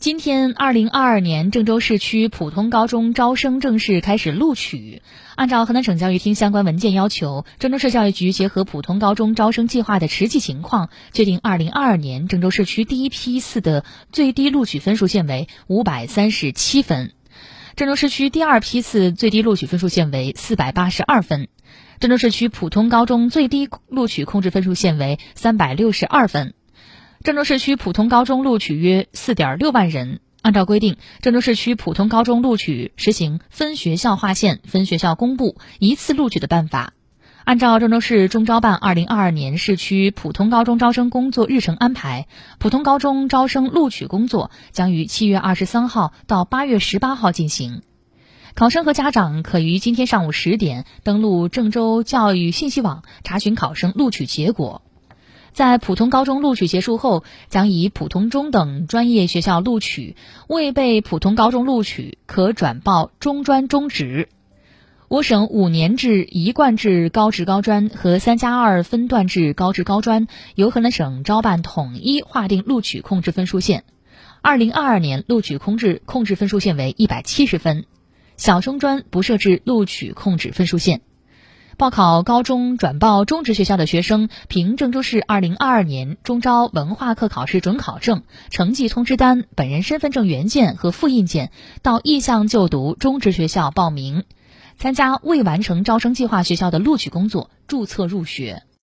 今天，二零二二年郑州市区普通高中招生正式开始录取。按照河南省教育厅相关文件要求，郑州市教育局结合普通高中招生计划的实际情况，确定二零二二年郑州市区第一批次的最低录取分数线为五百三十七分，郑州市区第二批次最低录取分数线为四百八十二分，郑州市区普通高中最低录取控制分数线为三百六十二分。郑州市区普通高中录取约四点六万人。按照规定，郑州市区普通高中录取实行分学校划线、分学校公布、一次录取的办法。按照郑州市中招办二零二二年市区普通高中招生工作日程安排，普通高中招生录取工作将于七月二十三号到八月十八号进行。考生和家长可于今天上午十点登录郑州教育信息网查询考生录取结果。在普通高中录取结束后，将以普通中等专业学校录取；未被普通高中录取，可转报中专、中职。我省五年制一贯制高职高专和三加二分段制高职高专由河南省招办统一划定录取控制分数线。二零二二年录取控制控制分数线为一百七十分，小中专不设置录取控制分数线。报考高中转报中职学校的学生，凭郑州市二零二二年中招文化课考试准考证、成绩通知单、本人身份证原件和复印件，到意向就读中职学校报名，参加未完成招生计划学校的录取工作，注册入学。